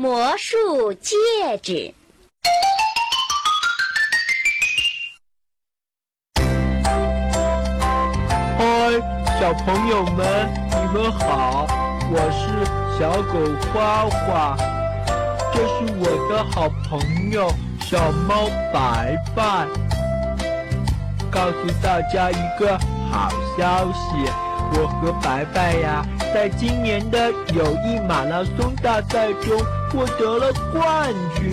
魔术戒指。嗨，小朋友们，你们好！我是小狗花花，这是我的好朋友小猫白白。告诉大家一个好消息，我和白白呀，在今年的友谊马拉松大赛中获得了冠军。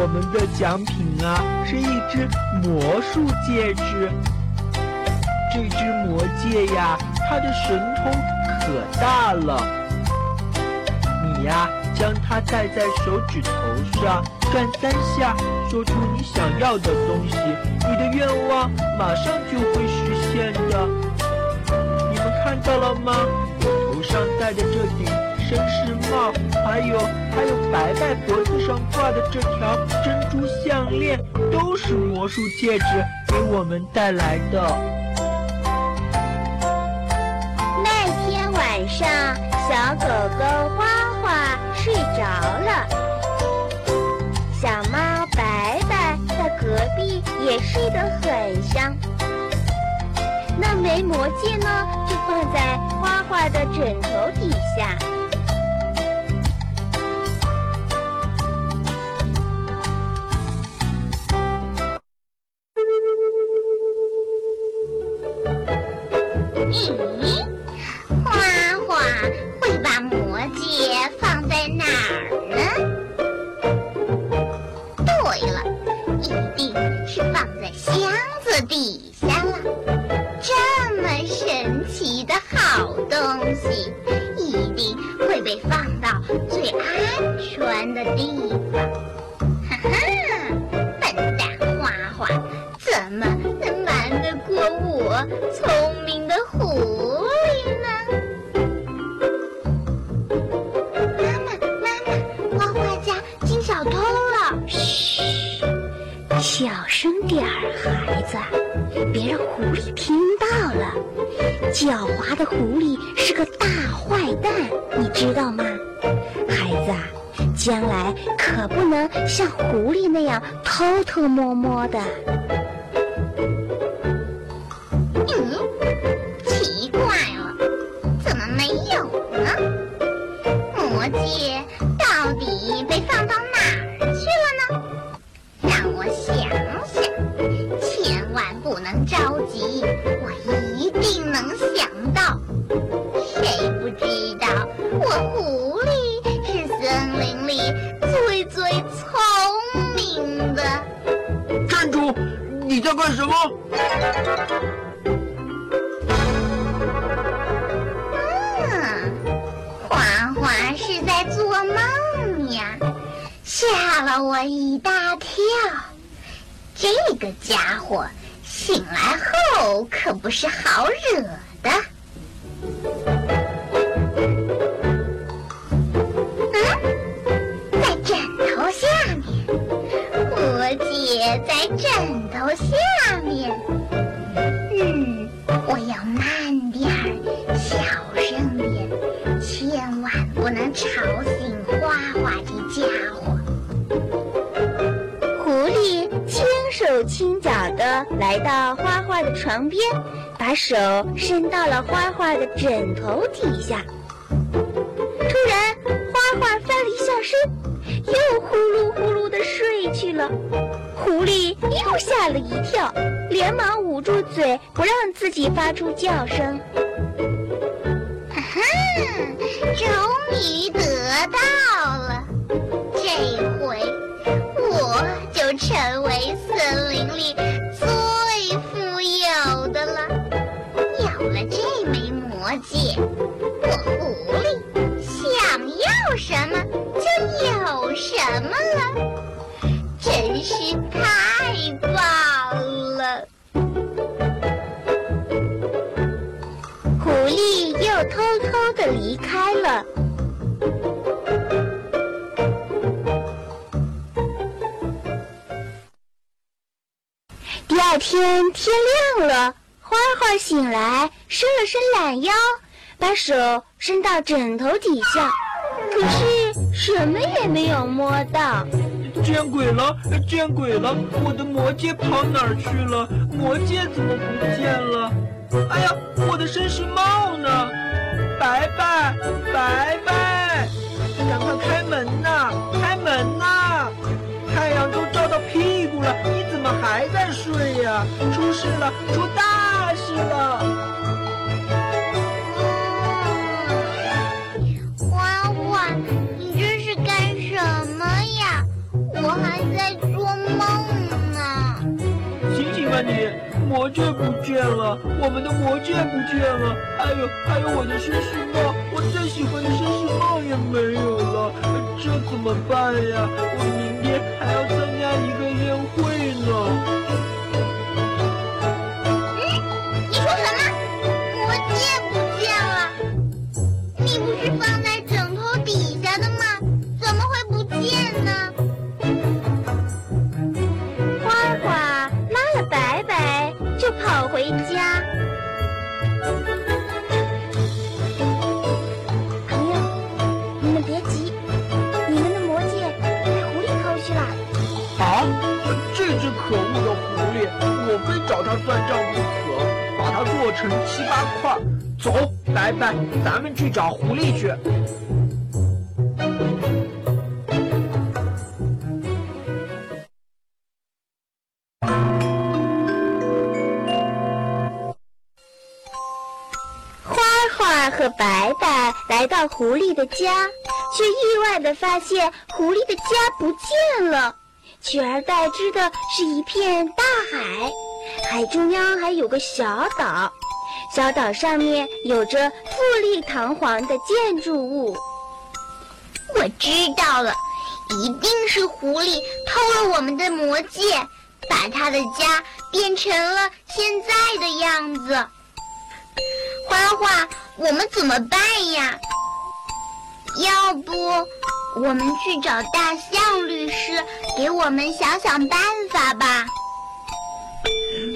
我们的奖品啊，是一只魔术戒指。这只魔戒呀，它的神通可大了。你呀，将它戴在手指头上，转三下，说出你想要的东西，你的愿望马上就会实现的。你们看到了吗？我头上戴的这顶绅士帽，还有还有白白脖子上挂的这条珍珠项链，都是魔术戒指给我们带来的。那天晚上，小狗狗花花睡着了，小猫白白在隔壁也睡得很香。那枚魔戒呢，就放在花花的枕头底下。别让狐狸听到了。狡猾的狐狸是个大坏蛋，你知道吗？孩子啊，将来可不能像狐狸那样偷偷摸摸的。嗯，奇怪了，怎么没有呢？魔戒我狐狸是森林里最最聪明的？站住！你在干什么？嗯，花花是在做梦呀吓了我一大跳，这个家伙醒来后可不是好惹的。手轻脚的来到花花的床边，把手伸到了花花的枕头底下。突然，花花翻了一下身，又呼噜呼噜的睡去了。狐狸又吓了一跳，连忙捂住嘴，不让自己发出叫声。哈哈，终于得到又偷偷的离开了。第二天天亮了，花花醒来，伸了伸懒腰，把手伸到枕头底下，可是什么也没有摸到。见鬼了！见鬼了！我的魔戒跑哪儿去了？魔戒怎么不见了？哎呀，我的绅士帽呢？白白，白白，赶快开门呐！开门呐！太阳都照到屁股了，你怎么还在睡呀？出事了，出大事了！我还在做梦呢，醒醒吧你魔戒不见了，我们的魔戒不见了，还有还有我的绅士帽，我最喜欢的绅士帽也没有了，这怎么办呀？我明天还要参加一个宴会呢。算账不可，把它剁成七八块。走，白白，咱们去找狐狸去。花花和白白来到狐狸的家，却意外地发现狐狸的家不见了，取而代之的是一片大海，海中央还有个小岛，小岛上面有着富丽堂皇的建筑物。我知道了，一定是狐狸偷了我们的魔戒，把他的家变成了现在的样子。花花。我们怎么办呀？要不我们去找大象律师，给我们想想办法吧。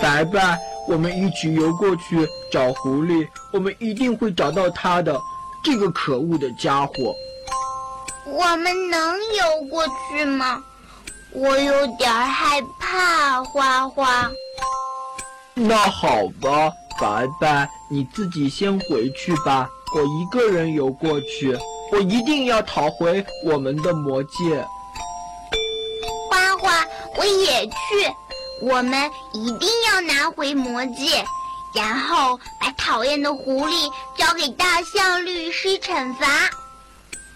白白，我们一起游过去找狐狸，我们一定会找到他的，这个可恶的家伙。我们能游过去吗？我有点害怕，花花。那好吧。白白，你自己先回去吧，我一个人游过去。我一定要讨回我们的魔戒。花花，我也去，我们一定要拿回魔戒，然后把讨厌的狐狸交给大象律师惩罚。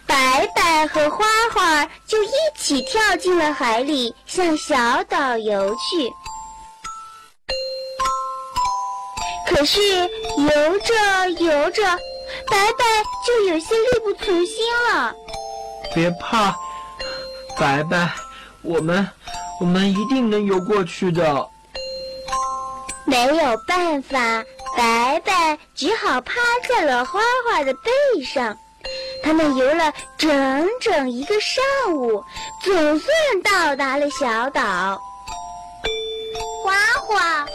白白和花花就一起跳进了海里，向小岛游去。可是游着游着，白白就有些力不从心了。别怕，白白，我们我们一定能游过去的。没有办法，白白只好趴在了花花的背上。他们游了整整一个上午，总算到达了小岛。花花。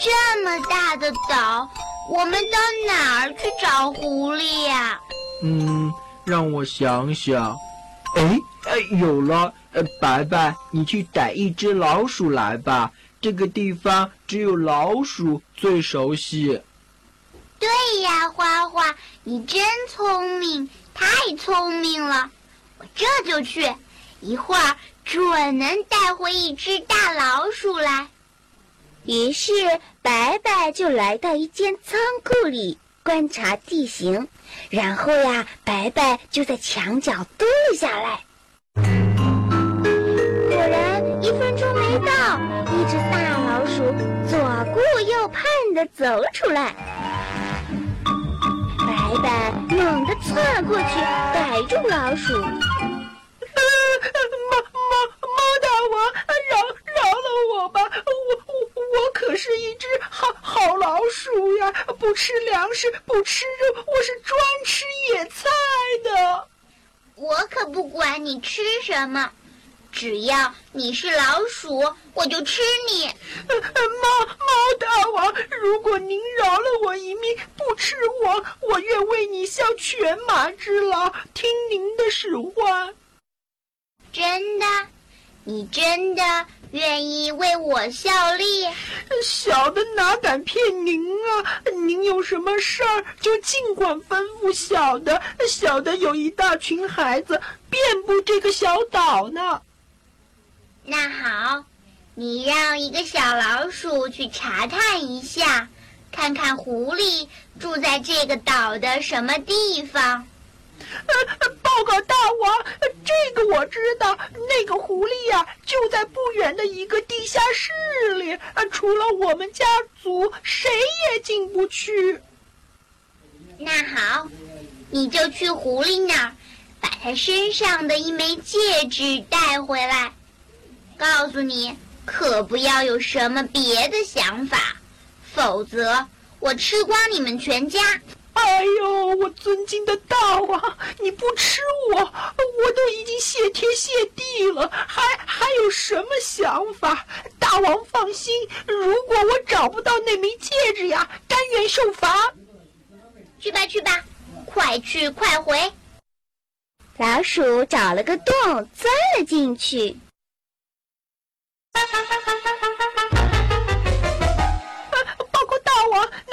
这么大的岛，我们到哪儿去找狐狸呀？嗯，让我想想。哎哎，有了！呃，白白，你去逮一只老鼠来吧。这个地方只有老鼠最熟悉。对呀，花花，你真聪明，太聪明了！我这就去，一会儿准能带回一只大老鼠来。于是，白白就来到一间仓库里观察地形，然后呀，白白就在墙角蹲了下来。果然，一分钟没到，一只大老鼠左顾右盼地走了出来。白白猛地窜过去，逮住老鼠。猫猫猫大王，饶饶了我吧！我我我可是一只好好老鼠呀，不吃粮食，不吃肉，我是专吃野菜的。我可不管你吃什么，只要你是老鼠，我就吃你。猫猫大王，如果您饶了我一命，不吃我，我愿为你效犬马之劳，听您的使唤。真的？你真的愿意为我效力？小的哪敢骗您啊！您有什么事儿就尽管吩咐小的。小的有一大群孩子遍布这个小岛呢。那好，你让一个小老鼠去查探一下，看看狐狸住在这个岛的什么地方。呃，报告大王，这个我知道。那个狐狸呀，就在不远的一个地下室里。除了我们家族，谁也进不去。那好，你就去狐狸那儿，把他身上的一枚戒指带回来。告诉你，可不要有什么别的想法，否则我吃光你们全家。哎呦，我尊敬的大王，你不吃我，我都已经谢天谢地了，还还有什么想法？大王放心，如果我找不到那枚戒指呀，甘愿受罚。去吧去吧，快去快回。老鼠找了个洞，钻了进去。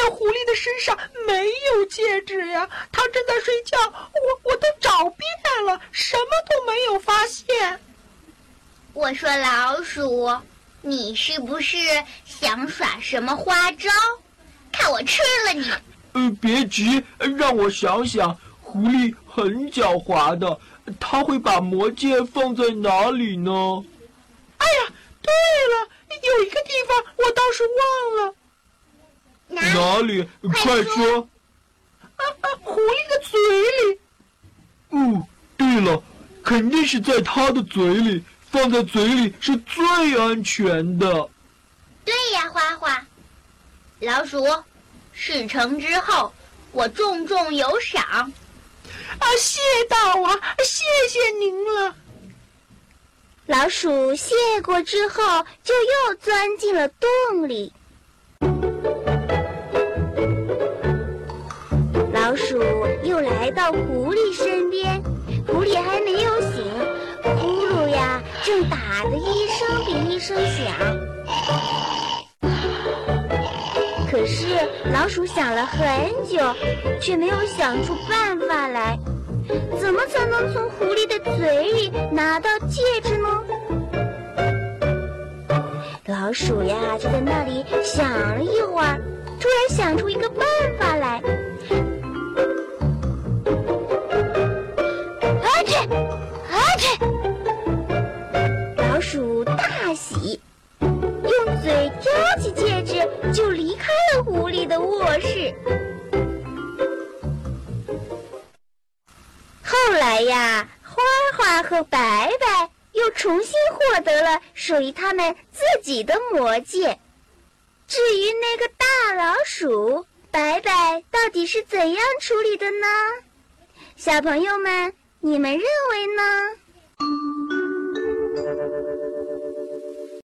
狐狸的身上没有戒指呀，它正在睡觉。我我都找遍了，什么都没有发现。我说老鼠，你是不是想耍什么花招？看我吃了你！呃，别急，让我想想。狐狸很狡猾的，它会把魔戒放在哪里呢？哎呀，对了，有一个地方我倒是忘了。哪里？快说！啊啊！狐狸的嘴里。哦，对了，肯定是在它的嘴里，放在嘴里是最安全的。对呀，花花。老鼠，事成之后，我重重有赏。啊，谢大王，谢谢您了。老鼠谢过之后，就又钻进了洞里。老鼠又来到狐狸身边，狐狸还没有醒，呼噜呀正打得一声比一声响。可是老鼠想了很久，却没有想出办法来，怎么才能从狐狸的嘴里拿到戒指呢？老鼠呀就在那里想了一会儿，突然想出一个办法来。就离开了狐狸的卧室。后来呀，花花和白白又重新获得了属于他们自己的魔戒。至于那个大老鼠，白白到底是怎样处理的呢？小朋友们，你们认为呢？